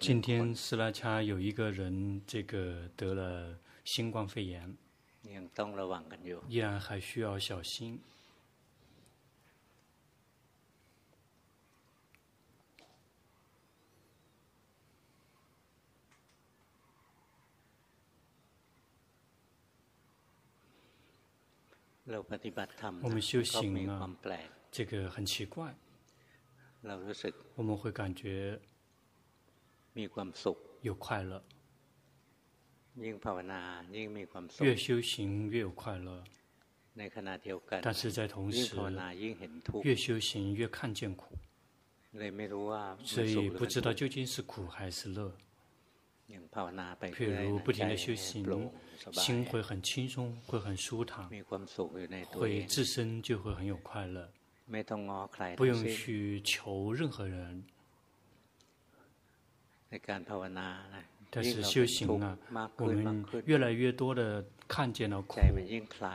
今天斯拉恰有一个人，这个得了新冠肺炎，依然还需要小心。我们修行啊，这个很奇怪，我们会感觉有快乐，越修行越有快乐，但是在同时，越修行越看见苦，所以不知道究竟是苦还是乐。譬如不停地修行，心会很轻松，会很舒坦，会自身就会很有快乐，不用去求任何人。但是修行啊，我们越来越多的看见了苦，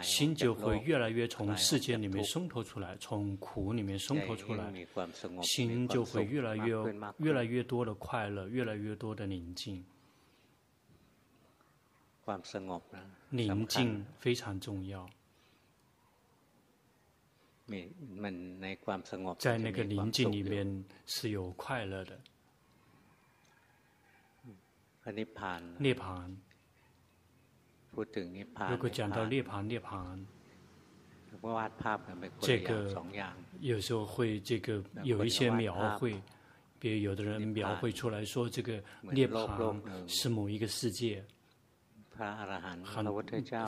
心就会越来越从世界里面松脱出来，从苦里面松脱出来，心就会越来越越来越多的快乐，越来越多的宁静。宁静非常重要，在那个宁静里面是有快乐的。涅槃，如果讲到涅槃，涅槃，这个有时候会这个有一些描绘，比如有的人描绘出来说，这个涅槃是某一个世界。很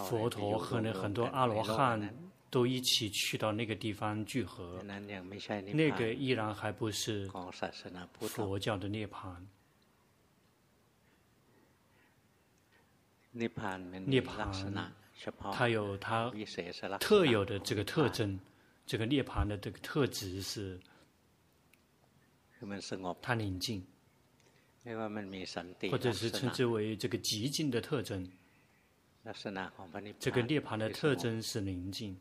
佛陀和那很多阿罗汉都一起去到那个地方聚合，那个依然还不是佛教的涅槃。涅槃，它有它特有的这个特征，这个涅槃的这个特质是，它宁静。或者是称之为这个极静的特征。这个涅槃的特征是宁静。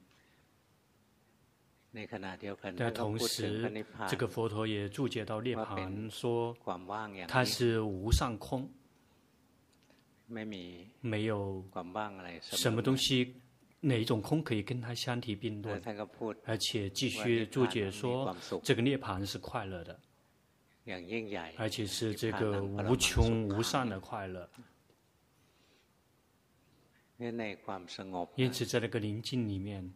但同时，这个佛陀也注解到涅槃说，它是无上空，没有什么东西，哪一种空可以跟它相提并论？而且继续注解说，这个涅槃是快乐的。而且是这个无穷无上的快乐。因此，在那个宁静里面，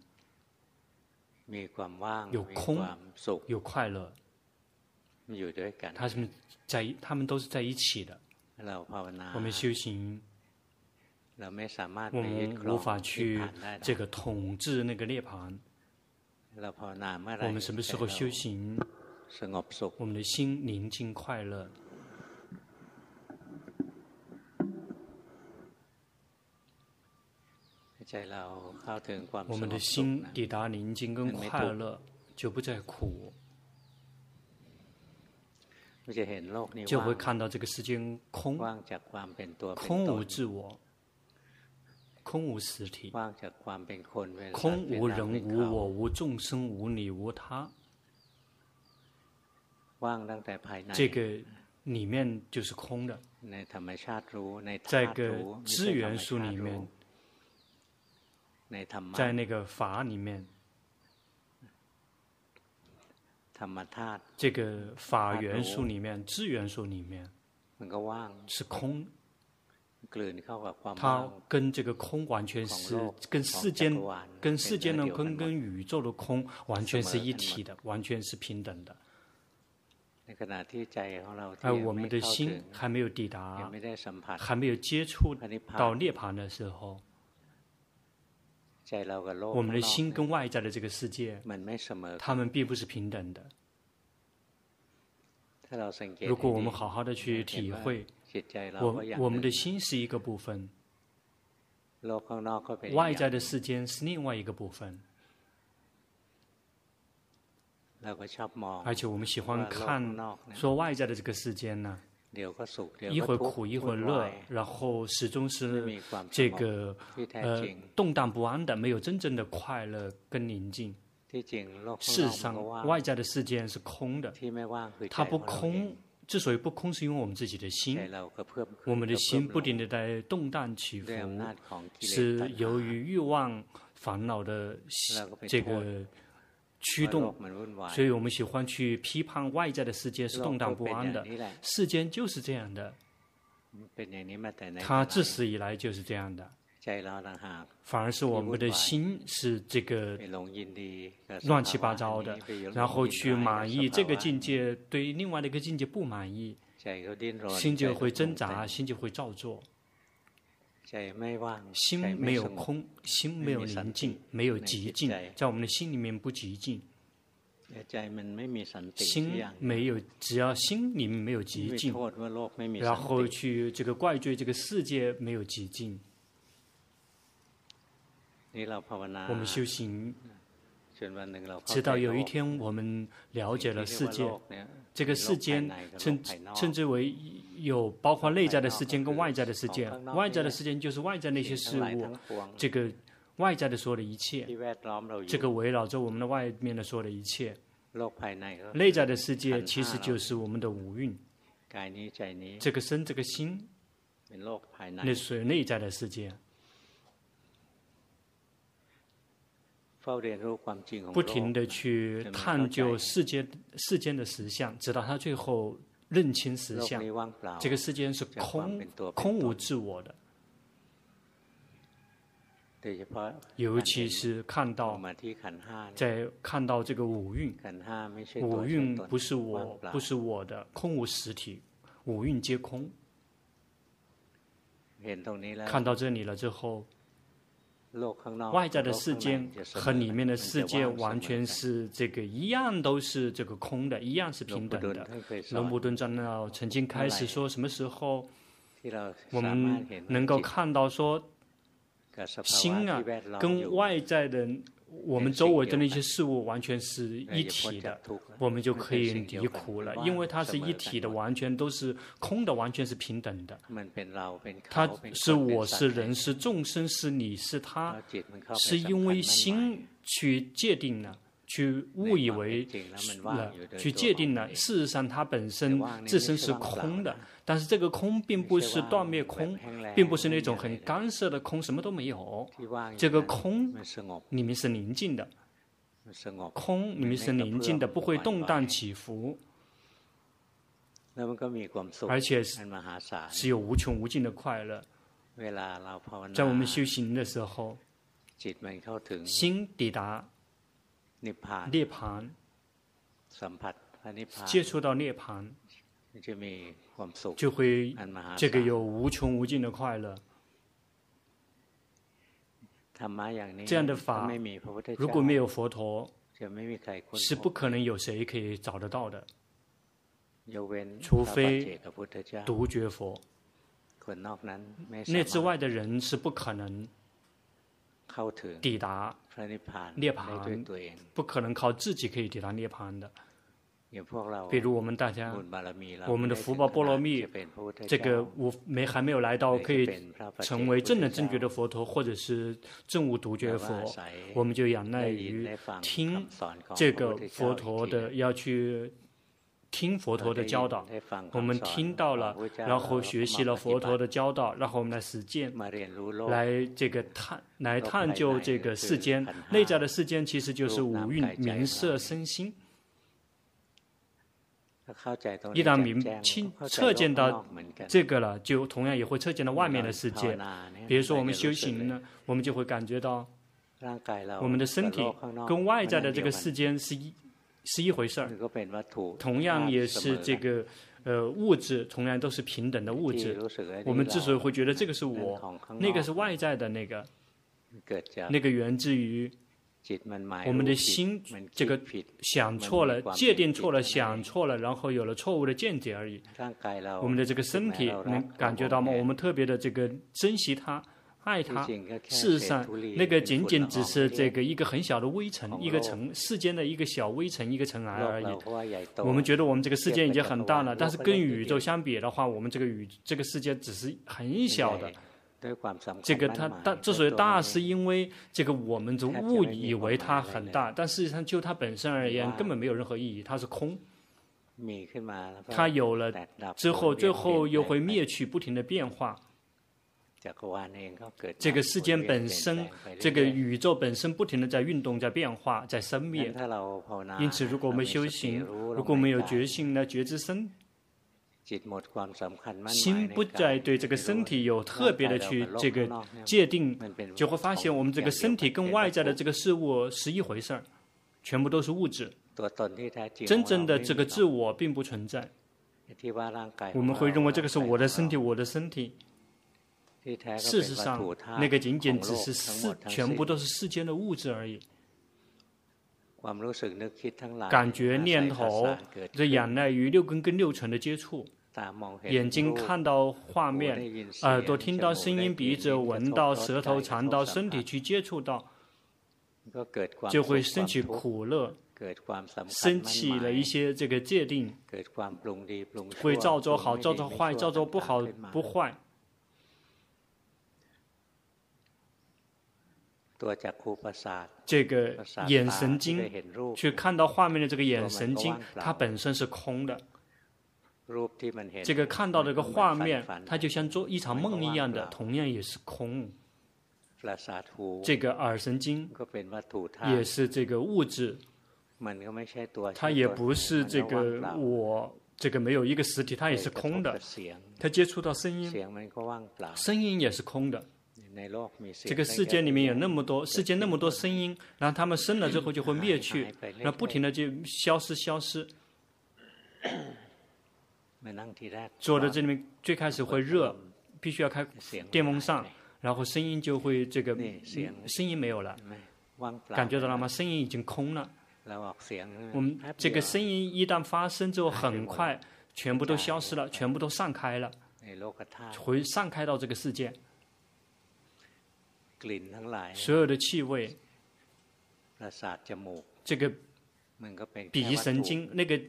有空，有快乐，他们在，他们都是在一起的。我们修行，我们无法去这个统治那个涅槃。我们什么时候修行？我们的心宁静快乐，我们的心抵达宁静跟快乐，就不再苦，就会看到这个世间空，空无自我，空无实体，空无人无我无众生无你无他。这个里面就是空的，在个资源书里面，在那个法里面，这个法元素里面、智元素里面是空，它跟这个空完全是跟世间、跟世间的空、跟宇宙的空完全是一体的，完全是平等的。而我们的心还没有抵达，还没有接触到涅槃的时候，我们的心跟外在的这个世界，他们并不是平等的。如果我们好好的去体会，我我们的心是一个部分，外在的世间是另外一个部分。而且我们喜欢看说外在的这个世间呢，一会苦一会乐，然后始终是这个呃动荡不安的，没有真正的快乐跟宁静。世上，外在的世界是空的，它不空。之所以不空，是因为我们自己的心，我们的心不停的在动荡起伏，是由于欲望、烦恼的这个驱动，所以我们喜欢去批判外在的世界是动荡不安的。世间就是这样的，它自始以来就是这样的。反而是我们的心是这个乱七八糟的，然后去满意这个境界，对另外的一个境界不满意，心就会挣扎，心就会造作。心没有空，心没有宁静，没有极静，在我们的心里面不极静。心没有，只要心里面没有寂静，然后去这个怪罪这个世界没有寂静。我们修行，直到有一天我们了解了世界，这个世间称称之为有包括内在的世界跟外在的世界。外在的世界就是外在那些事物，这个外在的所有的一切，这个围绕着我们的外面的所有的一切。内在的世界其实就是我们的五蕴，这个身这个心，那属于内在的世界。不停的去探究世界世间的实相，直到他最后认清实相。这个世间是空空无自我的。尤其是看到在看到这个五蕴，五蕴不是我，不是我的，空无实体，五蕴皆空。看到这里了之后。外在的世界和里面的世界完全是这个一样，都是这个空的，一样是平等的。龙布顿长老曾经开始说，什么时候我们能够看到说，心啊，跟外在的。我们周围的那些事物完全是一体的，我们就可以离苦了，因为它是一体的，完全都是空的，完全是平等的。它是我是人是众生是你是他，是因为心去界定了。去误以为了，去界定了。事实上，它本身自身是空的，但是这个空并不是断灭空，并不是那种很干涩的空，什么都没有。这个空里面是宁静的，空里面是宁静的，不会动荡起伏，而且是是有无穷无尽的快乐。在我们修行的时候，心抵达。涅槃，接触到涅槃，就会这个有无穷无尽的快乐。这样的法，如果没有佛陀，是不可能有谁可以找得到的，除非独觉佛。那之外的人是不可能。抵达涅槃，不可能靠自己可以抵达涅槃的。比如我们大家，我们的福报波罗蜜，这个我没还没有来到可以成为正的正觉的佛陀，或者是正悟独觉佛，我们就仰赖于听这个佛陀的要去。听佛陀的教导，我们听到了，然后学习了佛陀的教导，然后我们来实践，来这个探，来探究这个世间内在的世间，其实就是五蕴名色身心。一旦明清测见到这个了，就同样也会测见到外面的世界。比如说我们修行呢，我们就会感觉到，我们的身体跟外在的这个世间是一。是一回事儿，同样也是这个，呃，物质同样都是平等的物质。我们之所以会觉得这个是我，那个是外在的那个，那个源自于我们的心这个想错了，界定错了，想错了，然后有了错误的见解而已。我们的这个身体能感觉到吗？我们特别的这个珍惜它。爱它，事实上，那个仅仅只是这个一个很小的微尘，一个尘世间的一个小微尘，一个尘埃而已。我们觉得我们这个世界已经很大了，但是跟宇宙相比的话，我们这个宇这个世界只是很小的。这个它大之所以大，是因为这个我们就误以为它很大，但事实上就它本身而言，根本没有任何意义，它是空。它有了之后，最后又会灭去，不停的变化。这个世间本身，这个宇宙本身不停的在运动，在变化，在生灭。因此，如果我们修行，如果我们有觉性呢觉知身，心不再对这个身体有特别的去这个界定，就会发现我们这个身体跟外在的这个事物是一回事儿，全部都是物质。真正的这个自我并不存在。我们会认为这个是我的身体，我的身体。事实上，那个仅仅只是世，全部都是世间的物质而已。感觉、念头，这仰赖于六根跟六尘的接触。眼睛看到画面，耳朵听到声音，鼻子闻到，舌头尝到，身体去接触到，就会升起苦乐，升起了一些这个界定，会造作好，造作坏，造作不好不坏。这个眼神经去看到画面的这个眼神经，它本身是空的。这个看到这个画面，它就像做一场梦一样的，同样也是空。这个耳神经也是这个物质，它也不是这个我，这个没有一个实体，它也是空的。它接触到声音，声音也是空的。这个世界里面有那么多，世界那么多声音，然后他们生了之后就会灭去，然后不停的就消失消失。坐在这里面最开始会热，必须要开电风扇，然后声音就会这个声音没有了，感觉到了吗？声音已经空了。我们这个声音一旦发生之后，很快全部都消失了，全部都散开了，回散开到这个世界。所有的气味，这个鼻神经，那个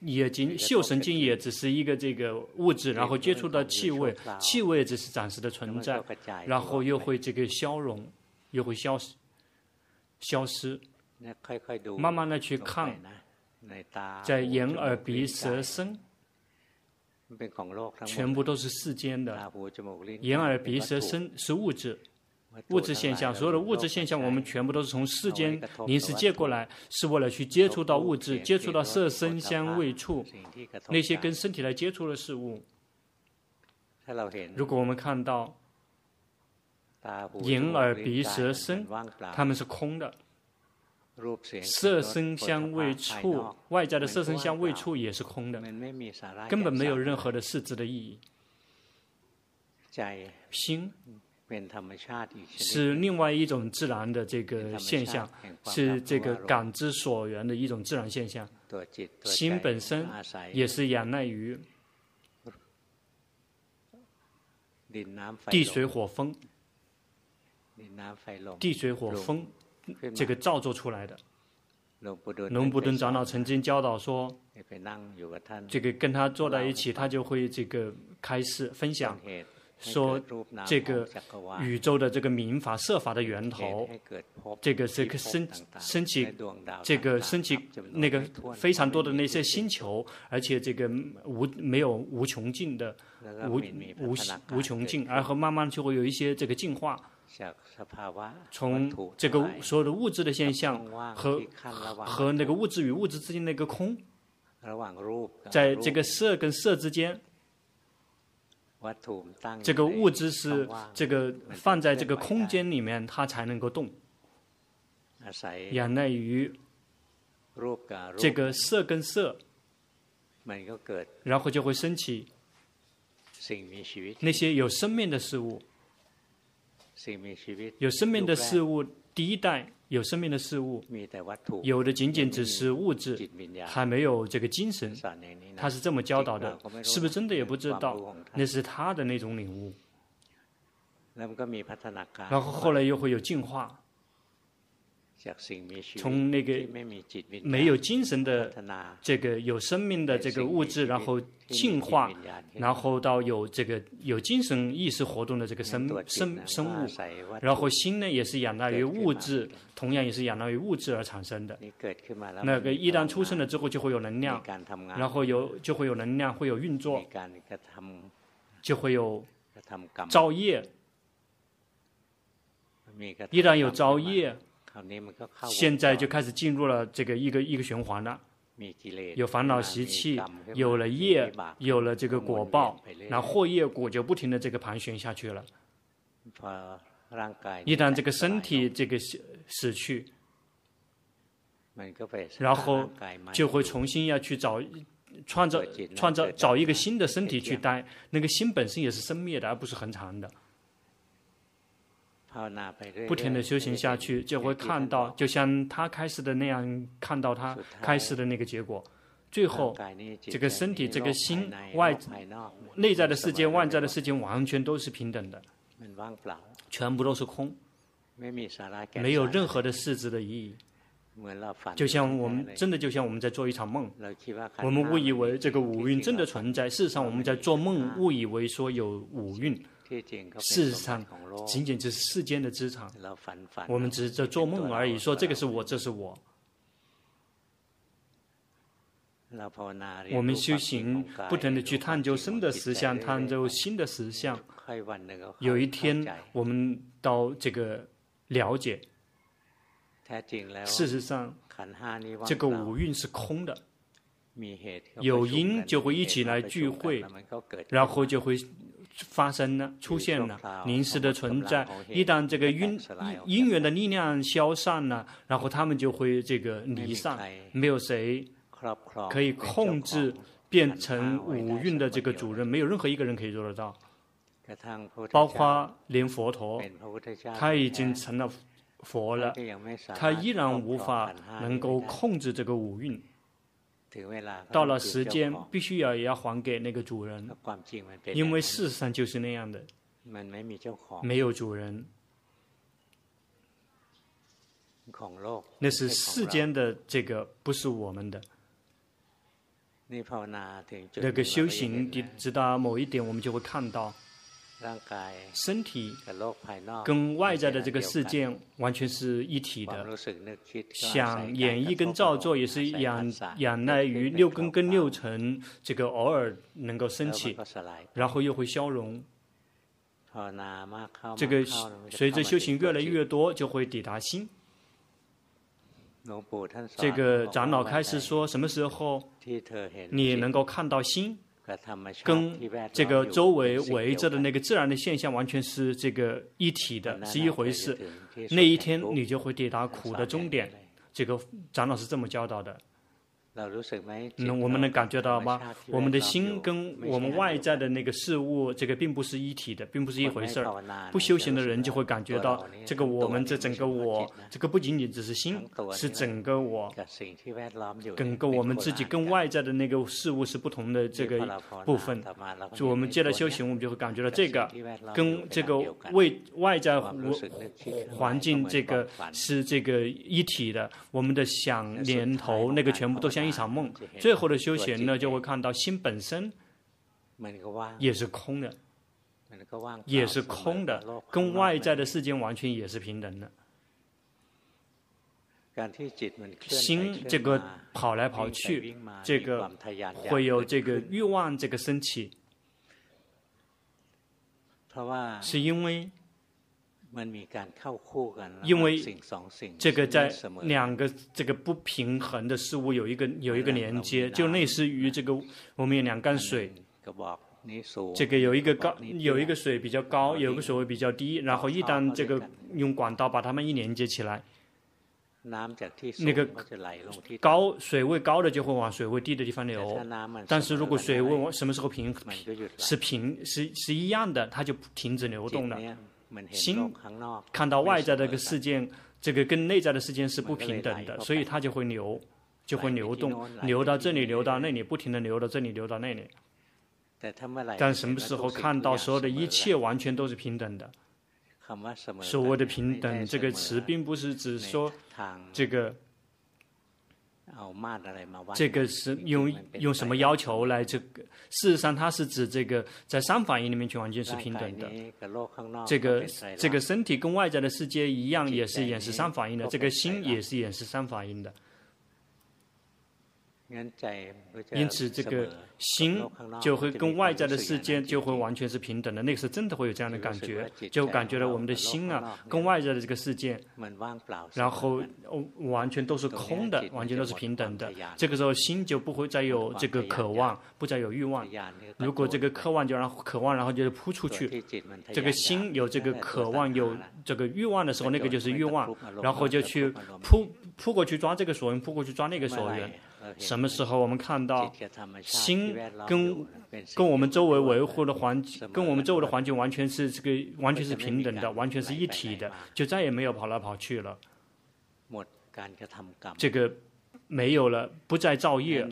眼睛嗅神经也只是一个这个物质，然后接触到气味，气味只是暂时的存在，然后又会这个消融，又会消失，消失。慢慢的去看，在眼耳鼻舌身，全部都是世间的，眼耳鼻舌身是物质。物质现象，所有的物质现象，我们全部都是从世间临时借过来，是为了去接触到物质，接触到色声香味触，那些跟身体来接触的事物。如果我们看到眼耳鼻舌身，它们是空的，色声香味触，外在的色声香味触也是空的，根本没有任何的实质的意义。心。是另外一种自然的这个现象，是这个感知所缘的一种自然现象。心本身也是仰赖于地水火风，地水火风这个造作出来的。龙布顿长老曾经教导说，这个跟他坐在一起，他就会这个开示分享。说这个宇宙的这个民法设法的源头，这个是升升起，这个升起那个非常多的那些星球，而且这个无没有无穷尽的无无无穷尽，然后慢慢就会有一些这个进化，从这个所有的物质的现象和和那个物质与物质之间那个空，在这个色跟色之间。这个物质是这个放在这个空间里面，它才能够动。仰赖于这个色跟色，然后就会升起那些有生命的事物。有生命的事物，第一代。有生命的事物，有的仅仅只是物质，还没有这个精神。他是这么教导的，是不是真的也不知道。那是他的那种领悟。然后后来又会有进化，从那个没有精神的这个有生命的这个物质，然后进化，然后到有这个有精神意识活动的这个生生生物，然后心呢也是仰赖于物质，同样也是仰赖于物质而产生的。那个一旦出生了之后就会有能量，然后有就会有能量，会有运作，就会有造业。一旦有造业。现在就开始进入了这个一个一个循环了，有烦恼习气，有了业，有了这个果报，然后祸业果就不停的这个盘旋下去了。一旦这个身体这个死死去，然后就会重新要去找创造创造找一个新的身体去待，那个心本身也是生灭的，而不是恒常的。不停的修行下去，就会看到，就像他开始的那样，看到他开始的那个结果。最后，这个身体、这个心、外内在的世界、外在的世界，完全都是平等的，全部都是空，没有任何的实质的意义。就像我们真的就像我们在做一场梦，我们误以为这个五蕴真的存在，事实上我们在做梦，误以为说有五蕴。事实上，仅仅只是世间的资产，我们只是在做梦而已。说这个是我，这是我。我们修行，不停的去探究生的实相，探究新的实相。有一天，我们到这个了解，事实上，这个五蕴是空的，有因就会一起来聚会，然后就会。发生了，出现了，临时的存在。一旦这个因因缘的力量消散了，然后他们就会这个离散。没有谁可以控制变成五蕴的这个主人，没有任何一个人可以做得到。包括连佛陀，他已经成了佛了，他依然无法能够控制这个五蕴。到了时间，必须要也要还给那个主人，因为事实上就是那样的，没有主人，那是世间的这个，不是我们的。那个修行，直到某一点，我们就会看到。身体跟外在的这个世界完全是一体的，想演绎跟造作也是仰仰赖于六根跟六尘，这个偶尔能够升起，然后又会消融。这个随着修行越来越多，就会抵达心。这个长老开始说，什么时候你能够看到心？跟这个周围围着的那个自然的现象完全是这个一体的，是一回事。那一天你就会抵达苦的终点。这个长老是这么教导的。那我们能感觉到吗？我们的心跟我们外在的那个事物，这个并不是一体的，并不是一回事儿。不修行的人就会感觉到，这个我们这整个我，这个不仅仅只是心，是整个我，整个我们自己跟外在的那个事物是不同的这个部分。就我们接着修行，我们就会感觉到这个跟这个外外在环境这个是这个一体的。我们的想念头那个全部都像。一场梦，最后的修行呢，就会看到心本身也是空的，也是空的，跟外在的世界完全也是平等的。心这个跑来跑去，这个会有这个欲望这个升起，是因为。因为这个在两个这个不平衡的事物有一个有一个连接，就类似于这个我们有两缸水，这个有一个高有一个水比较高，有一个水位比较低，然后一旦这个用管道把它们一连接起来，那个高水位高的就会往水位低的地方流，但是如果水位什么时候平平是平是是一样的，它就停止流动了。心看到外在的这个事件，这个跟内在的事件是不平等的，所以它就会流，就会流动，流到这里，流到那里，不停的流到这里，流到那里。但什么时候看到所有的一切完全都是平等的，所谓的平等这个词，并不是指说这个。这个是用用什么要求来？这个事实上，它是指这个在三法印里面去完全是平等的。这个这个身体跟外在的世界一样，也是演示三法印的。这个心也是演示三法印的。因此，这个心就会跟外在的世界就会完全是平等的。那个时候真的会有这样的感觉，就感觉到我们的心啊，跟外在的这个世界，然后完全都是空的，完全都是平等的。这个时候，心就不会再有这个渴望，不再有欲望。如果这个渴望就让渴望，然后就是扑出去。这个心有这个渴望，有这个欲望的时候，那个就是欲望，然后就去扑扑过去抓这个所缘，扑过去抓那个所缘。什么时候我们看到心跟跟我们周围维护的环境，跟我们周围的环境完全是这个完全是平等的，完全是一体的，就再也没有跑来跑去了。这个没有了，不再造业，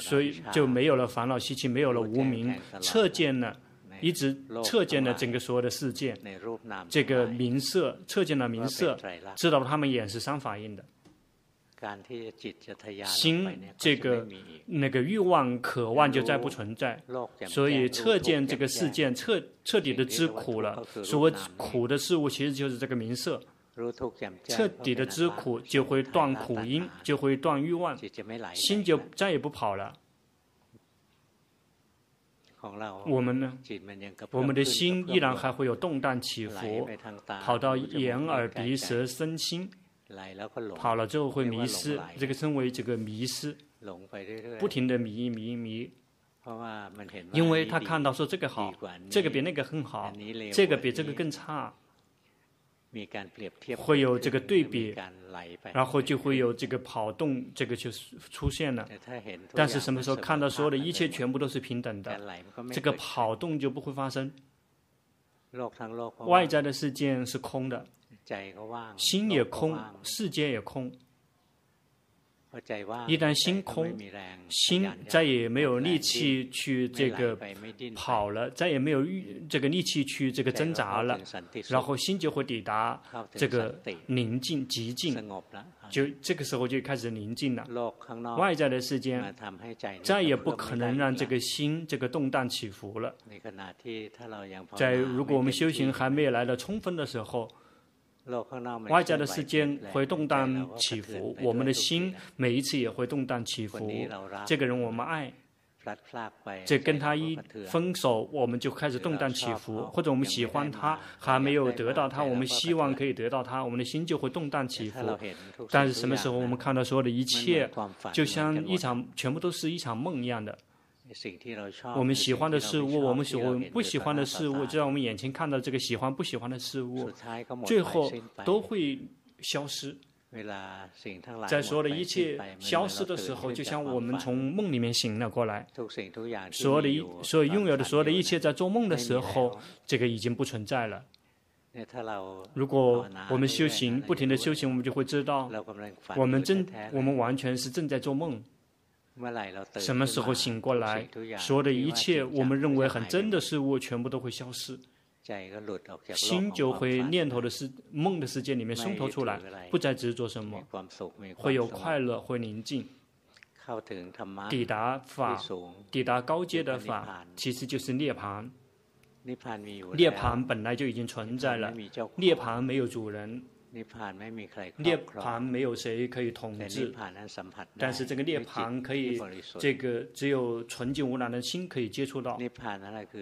所以就没有了烦恼习气，没有了无名，彻见了，一直彻见了整个所有的世界，这个名色，彻见了名色，知道他们也是三法印的。心这个那个欲望渴望就再不存在，所以彻见这个事件彻彻底的知苦了。所谓苦的事物，其实就是这个名色。彻底的知苦，就会断苦因，就会断欲望，心就再也不跑了。我们呢？我们的心依然还会有动荡起伏，跑到眼耳鼻舌身心。跑了之后会迷失，这个称为这个迷失，不停的迷迷迷，因为他看到说这个好，这个比那个更好，这个比这个更差，会有这个对比，然后就会有这个跑动，这个就出现了。但是什么时候看到所有的一切全部都是平等的，这个跑动就不会发生，外在的事件是空的。心也空，世界也空。一旦心空，心再也没有力气去这个跑了，再也没有这个力气去这个挣扎了，然后心就会抵达这个宁静极静，就这个时候就开始宁静了。外在的世界再也不可能让这个心这个动荡起伏了。在如果我们修行还没有来到充分的时候。外在的世界会动荡起伏，我们的心每一次也会动荡起伏。这个人我们爱，这跟他一分手，我们就开始动荡起伏；或者我们喜欢他，还没有得到他，我们希望可以得到他，我们的心就会动荡起伏。但是什么时候我们看到所有的一切，就像一场全部都是一场梦一样的。我们喜欢的事物，我们喜欢不喜欢的事物，就像我们眼前看到这个喜欢不喜欢的事物，最后都会消失。在所有的一切消失的时候，就像我们从梦里面醒了过来，所有的一所有拥有的所有的一切，在做梦的时候，这个已经不存在了。如果我们修行，不停的修行，我们就会知道，我们正我们完全是正在做梦。什么时候醒过来，所有的一切我们认为很真的事物，全部都会消失，心就会念头的世梦的世界里面松脱出来，不再执着什么，会有快乐，会宁静，抵达法，抵达高阶的法，其实就是涅槃。涅槃本来就已经存在了，涅槃没有主人。涅槃没有谁可以统治，但是这个涅槃可以，这个只有纯净无染的心可以接触到。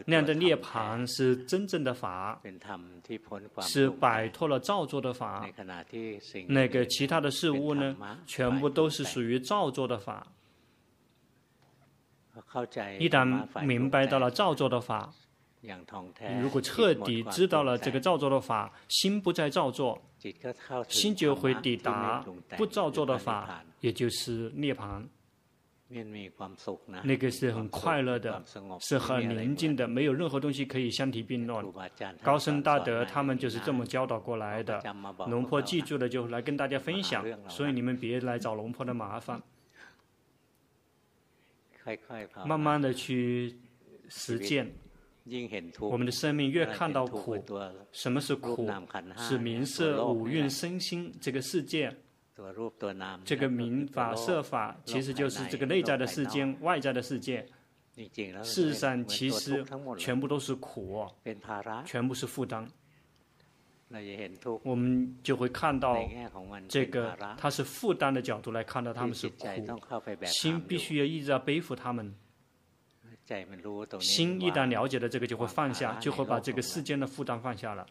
那样的涅槃是真正的法，是摆脱了造作的法。那个其他的事物呢，全部都是属于造作的法。一旦明白到了造作的法。如果彻底知道了这个造作的法，心不再造作，心就会抵达不造作的法，也就是涅槃。那个是很快乐的，是很宁静的，没有任何东西可以相提并论。高僧大德他们就是这么教导过来的。龙婆记住了就来跟大家分享，所以你们别来找龙婆的麻烦，慢慢的去实践。我们的生命越看到苦，什么是苦？是名色五蕴身心这个世界。这个名法色法，其实就是这个内在的世界、外在的世界。事实上，其实全部都是苦，全部是负担。我们就会看到这个，它是负担的角度来看到他们是苦，心必须要一直要背负他们。心一旦了解了这个，就会放下，就会把这个世间的负担放下了，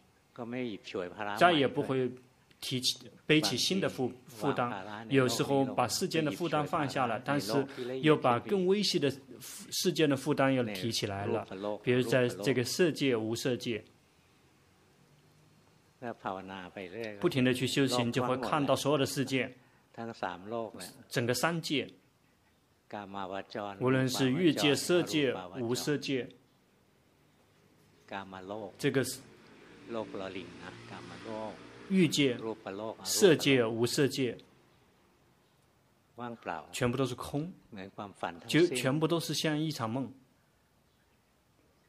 再也不会提起背起新的负负担。有时候把世间的负担放下了，但是又把更微细的世间的负担又提起来了。比如在这个色界、无色界，不停的去修行，就会看到所有的世界，整个三界。无论是欲界、色界、无色界，这个是欲界、色界、无色界，全部都是空，就全部都是像一场梦。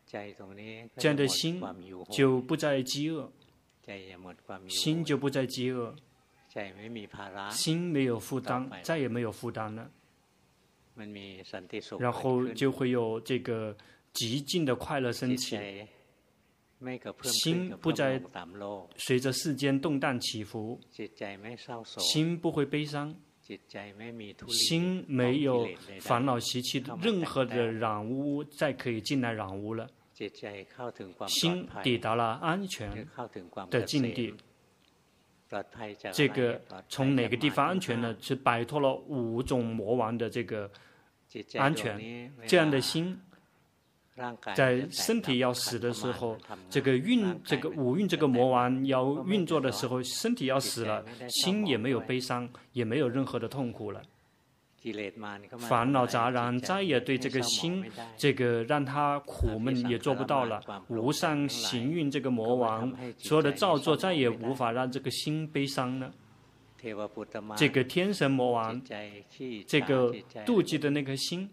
这样的心就不再饥饿，心就不再饥饿，心没有负担，再也没有负担了。然后就会有这个极尽的快乐升起，心不再随着世间动荡起伏，心不会悲伤，心没有烦恼习气，任何的染污再可以进来染污了，心抵达了安全的境地。这个从哪个地方安全呢？是摆脱了五种魔王的这个安全。这样的心，在身体要死的时候，这个运这个五运这个魔王要运作的时候，身体要死了，心也没有悲伤，也没有任何的痛苦了。烦恼杂然再也对这个心，这个让他苦闷也做不到了。无上行运这个魔王，所有的造作再也无法让这个心悲伤了。这个天神魔王，这个妒忌的那颗心，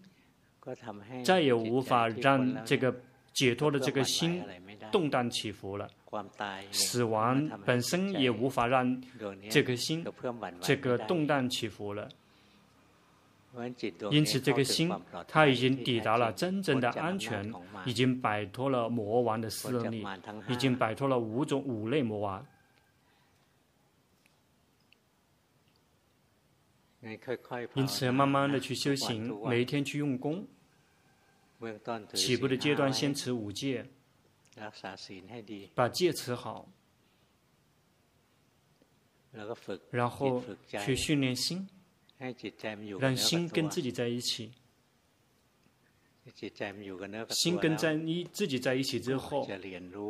再也无法让这个解脱的这个心动荡起伏了。死亡本身也无法让这颗心这个动荡起伏了。因此，这个心，他已经抵达了真正的安全，已经摆脱了魔王的势力，已经摆脱了五种五类魔王。因此，慢慢的去修行，每一天去用功。起步的阶段，先持五戒，把戒持好，然后去训练心。让心跟自己在一起，心跟在你自己在一起之后，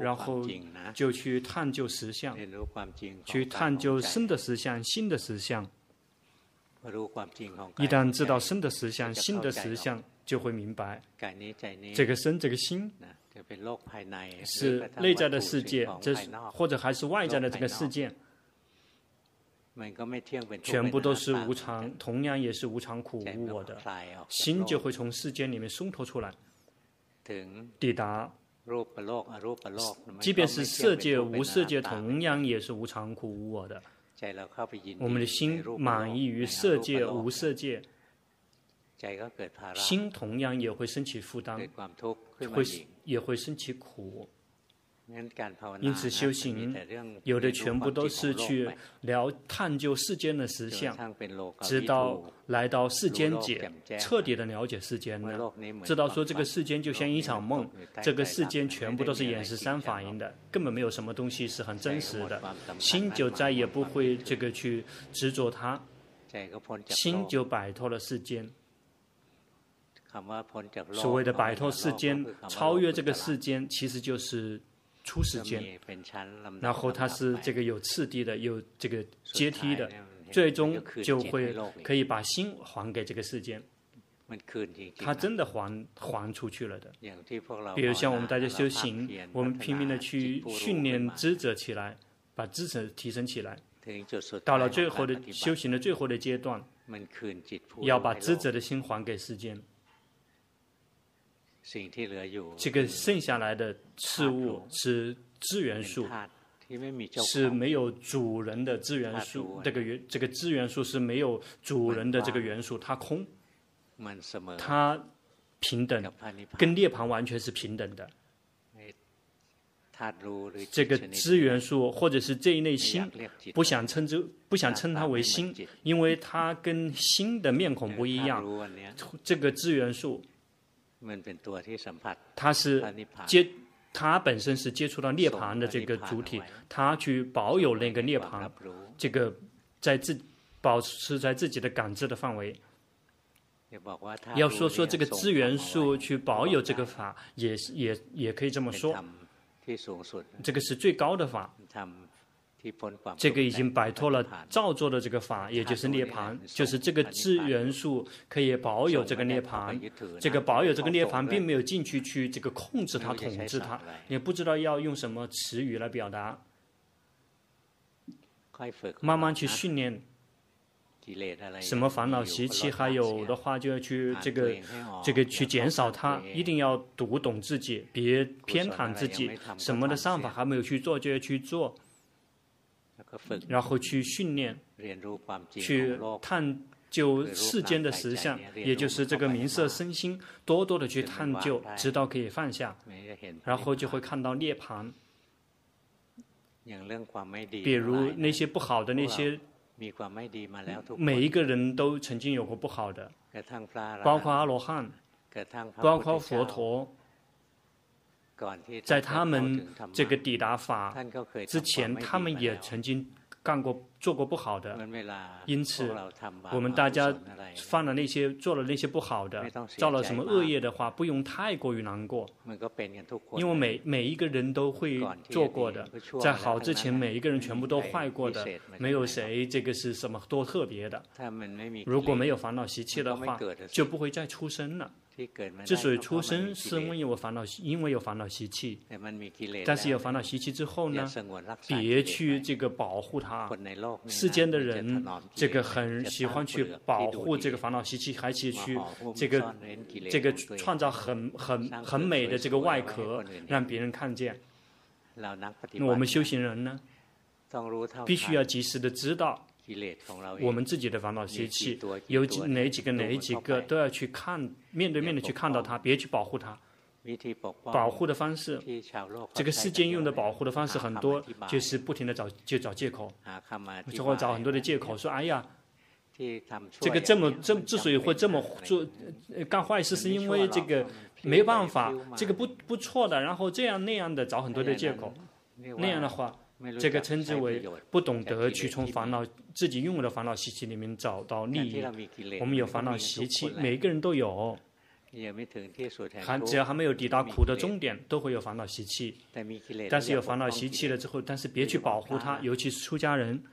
然后就去探究实相，去探究生的实相、心的实相。一旦知道生的实相、心的实相，就会明白，这个生、这个心是内在的世界，这是或者还是外在的这个世界。全部都是无常，同样也是无常、苦、无我的，心就会从世间里面松脱出来，抵达。即便是色界、无色界，同样也是无常、苦、无我的。我们的心满意于色界、无色界，心同样也会升起负担，会也会升起苦。因此修行，有的全部都是去了探究世间的实相，直到来到世间解，彻底的了解世间呢，知道说这个世间就像一场梦，这个世间全部都是眼识三法印的，根本没有什么东西是很真实的，心就再也不会这个去执着它，心就摆脱了世间。所谓的摆脱世间，超越这个世间，其实就是。出世间，然后它是这个有次第的，有这个阶梯的，最终就会可以把心还给这个世间。他真的还还出去了的。比如像我们大家修行，我们拼命的去训练智者起来，把智者提升起来，到了最后的修行的最后的阶段，要把智者的心还给世间。这个剩下来的事物是资源数，是没有主人的资源数。这个元这个资源数是没有主人的这个元素，它空，它平等，跟涅槃完全是平等的。这个资源数或者是这一类心，不想称之不想称它为心，因为它跟心的面孔不一样。这个资源数，它是接，它本身是接触到涅槃的这个主体，它去保有那个涅槃，这个在自保持在自己的感知的范围。要说说这个资源数去保有这个法，也是也也可以这么说。这个是最高的法，这个已经摆脱了造作的这个法，也就是涅槃，就是这个智元素可以保有这个涅槃，这个保有这个涅槃，并没有进去去这个控制它、统治它，也不知道要用什么词语来表达，慢慢去训练。什么烦恼习气还有的话，就要去这个这个去减少它，一定要读懂自己，别偏袒自己。什么的善法还没有去做，就要去做，然后去训练，去探究世间的实相，也就是这个名色身心，多多的去探究，直到可以放下，然后就会看到涅槃。比如那些不好的那些。每一个人都曾经有过不好的，包括阿罗汉，包括佛陀，在他们这个抵达法之前，他们也曾经。干过、做过不好的，因此我们大家犯了那些、做了那些不好的、造了什么恶业的话，不用太过于难过，因为每每一个人都会做过的，在好之前，每一个人全部都坏过的，没有谁这个是什么多特别的。如果没有烦恼习气的话，就不会再出生了。之所以出生，是因为有烦恼，因为有烦恼习气。但是有烦恼习气之后呢，别去这个保护它。世间的人，这个很喜欢去保护这个烦恼习气，还去去这个这个创造很很很美的这个外壳，让别人看见。那我们修行人呢，必须要及时的知道。我们自己的烦恼习气有几哪几个哪几个都要去看，面对面的去看到它，别去保护它。保护的方式，这个世间用的保护的方式很多，就是不停的找就找借口，就会找很多的借口说，哎呀，这个这么这之所以会这么做干坏事，是因为这个没办法，这个不不错的，然后这样那样的找很多的借口，那样的话。这个称之为不懂得去从烦恼自己拥有的烦恼习气里面找到利益。我们有烦恼习气，每个人都有，还只要还没有抵达苦的终点，都会有烦恼习气。但是有烦恼习气了之后，但是别去保护它，尤其是出家人。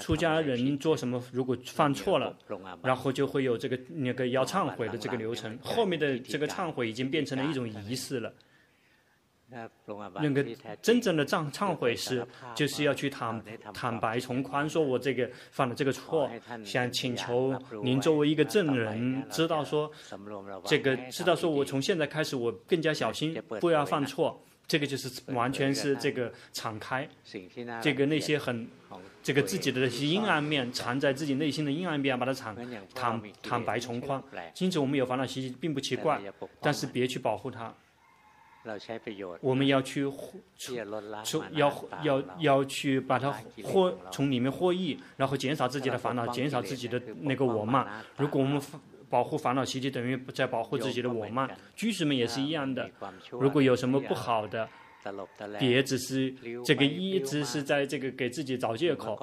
出家人做什么？如果犯错了，然后就会有这个那个要忏悔的这个流程。后面的这个忏悔已经变成了一种仪式了。那个真正的忏忏悔是，就是要去坦坦白从宽，说我这个犯了这个错，想请求您作为一个证人，知道说这个知道说我从现在开始我更加小心，不要犯错。这个就是完全是这个敞开，这个那些很这个自己的那些阴暗面藏在自己内心的阴暗面，把它敞坦坦白从宽。因此我们有烦恼习气并不奇怪，但是别去保护它。我们要去从要要要去把它获从里面获益，然后减少自己的烦恼，减少自己的那个我慢。如果我们保护烦恼习气，等于在保护自己的我慢。居士们也是一样的，如果有什么不好的。别只是这个一直是在这个给自己找借口。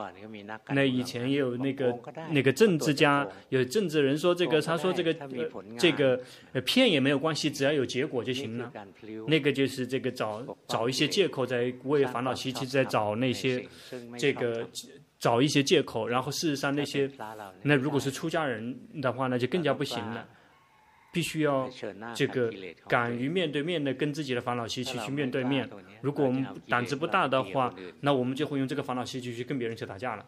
那以前也有那个那个政治家，有政治人说这个，他说这个这个骗也没有关系，只要有结果就行了。那个就是这个找找一些借口，在为烦恼习气在找那些这个找一些借口，然后事实上那些那如果是出家人的话，那就更加不行了。必须要这个敢于面对面的跟自己的烦恼习气去面对面。如果我们胆子不大的话，那我们就会用这个烦恼习气去跟别人去打架了。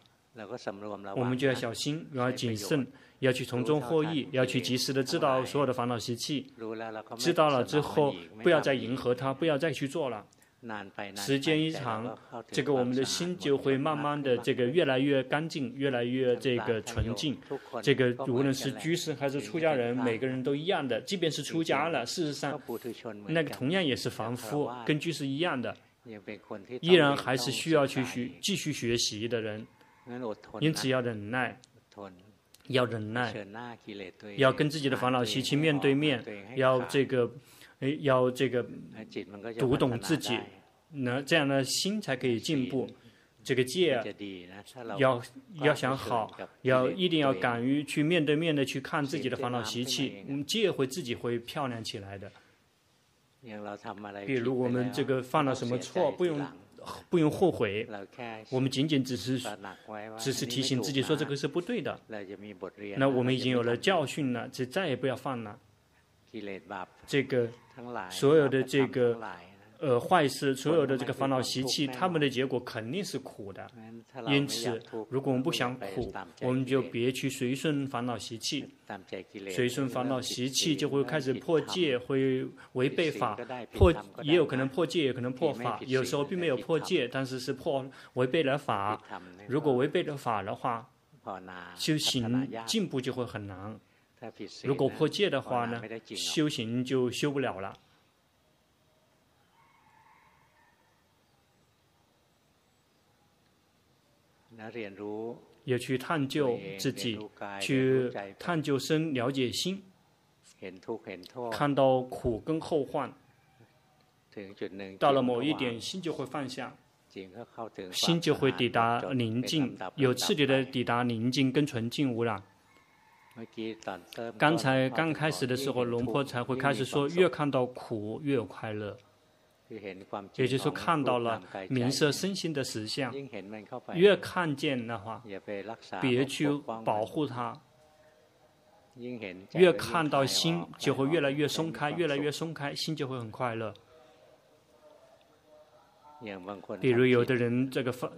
我们就要小心，要谨慎，要去从中获益，要去及时的知道所有的烦恼习气。知道了之后，不要再迎合他，不要再去做了。时间一长，这个我们的心就会慢慢的这个越来越干净，越来越这个纯净。这个无论是居士还是出家人，每个人都一样的。即便是出家了，事实上，那个同样也是凡夫，跟居士一样的，依然还是需要去学继续学习的人。因此要忍耐，要忍耐，要跟自己的烦恼习气面对面，要这个，诶，要这个读懂自己，那这样呢心才可以进步。这个戒要要想好，要一定要敢于去面对面的去看自己的烦恼习气，嗯，戒会自己会漂亮起来的。比如我们这个犯了什么错，不用。不用后悔，我们仅仅只是只是提醒自己说这个是不对的。那我们已经有了教训了，就再也不要犯了。这个所有的这个。呃，坏事，所有的这个烦恼习气，他们的结果肯定是苦的。因此，如果我们不想苦，我们就别去随顺烦恼习气。随顺烦恼习气，就会开始破戒，会违背法。破也有可能破戒，也可能破法。有时候并没有破戒，但是是破违背了法。如果违背了法的话，修行进步就会很难。如果破戒的话呢，修行就修不了了。也去探究自己，去探究身，了解心，看到苦跟后患，到了某一点，心就会放下，心就会抵达宁静，有次第的抵达宁静跟纯净无染。刚才刚开始的时候，龙婆才会开始说，越看到苦越有快乐。也就是说，看到了名色身心的实相，越看见的话，别去保护它；越看到心，就会越来越松开，越来越松开，心就会很快乐。比如有的人这个犯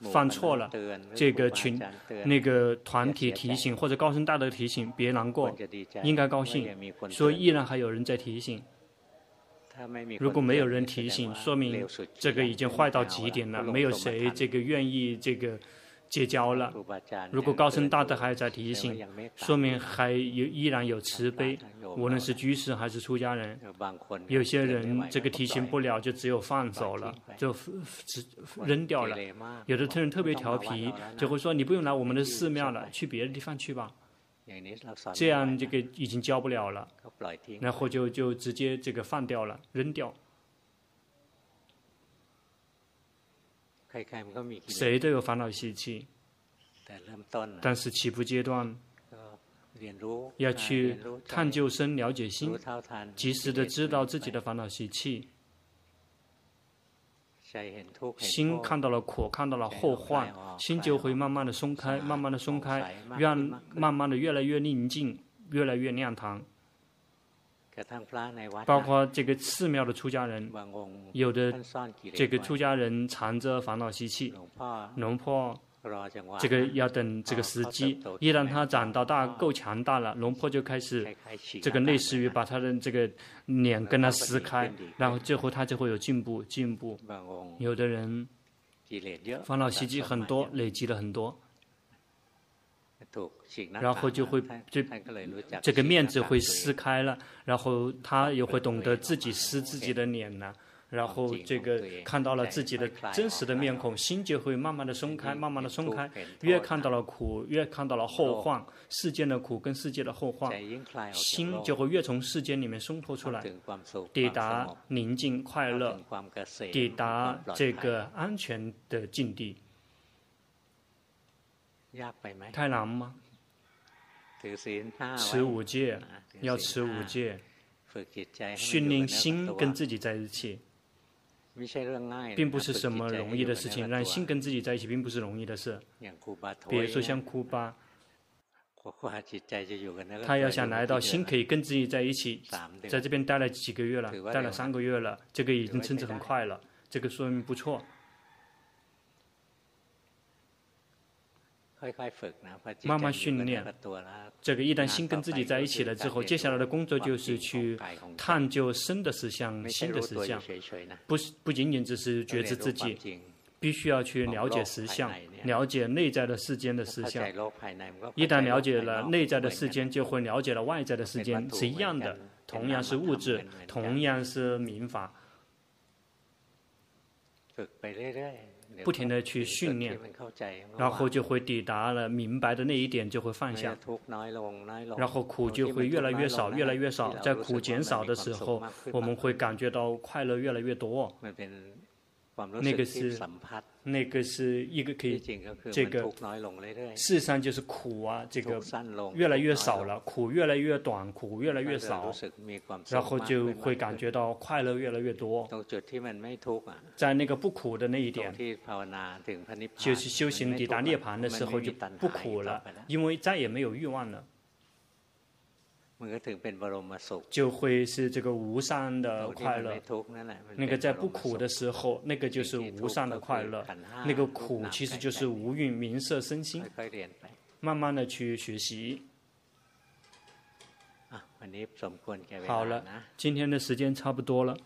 犯错了，这个群那个团体提醒或者高僧大德提醒，别难过，应该高兴，所以依然还有人在提醒。如果没有人提醒，说明这个已经坏到极点了，没有谁这个愿意这个结交了。如果高僧大德还在提醒，说明还有依然有慈悲，无论是居士还是出家人。有些人这个提醒不了，就只有放手了，就只扔掉了。有的人特别调皮，就会说你不用来我们的寺庙了，去别的地方去吧。这样这个已经教不了了，然后就就直接这个放掉了，扔掉。谁都有烦恼习气，但是起步阶段要去探究身，了解心，及时的知道自己的烦恼习气。心看到了苦，看到了后患，心就会慢慢的松开，慢慢的松开，让慢慢的越来越宁静，越来越亮堂。包括这个寺庙的出家人，有的这个出家人藏着烦恼习气，龙婆。这个要等这个时机，一旦他长到大够强大了，龙婆就开始这个类似于把他的这个脸跟他撕开，然后最后他就会有进步进步。有的人烦恼习气很多，累积了很多，然后就会这这个面子会撕开了，然后他也会懂得自己撕自己的脸呢。然后这个看到了自己的真实的面孔，心就会慢慢的松开，慢慢的松开。越看到了苦，越看到了后患，世间的苦跟世界的后患，心就会越从世间里面松脱出来，抵达宁静快乐，抵达这个安全的境地。太难吗？持五戒，要持五戒，训练心跟自己在一起。并不是什么容易的事情，让心跟自己在一起并不是容易的事。比如说像库巴，他要想来到心可以跟自己在一起，在这边待了几个月了，待了三个月了，这个已经称之很快了，这个说明不错。慢慢训练。这个一旦心跟自己在一起了之后，接下来的工作就是去探究生的实相、心的实相，不是不仅仅只是觉知自己，必须要去了解实相，了解内在的世间的实相。一旦了解了内在的世间，就会了解了外在的世间，是一样的，同样是物质，同样是民法。不停的去训练，然后就会抵达了明白的那一点，就会放下，然后苦就会越来越少，越来越少。在苦减少的时候，我们会感觉到快乐越来越多。那个是，那个是一个可以，这个事实上就是苦啊，这个越来越少了，苦越来越短，苦越来越少，然后就会感觉到快乐越来越多。在那个不苦的那一点，就是修行抵达涅槃的时候就不苦了，因为再也没有欲望了。就会是这个无上的快乐。那个在不苦的时候，那个就是无上的快乐。那个苦其实就是无蕴名色身心。慢慢的去学习。好了，今天的时间差不多了。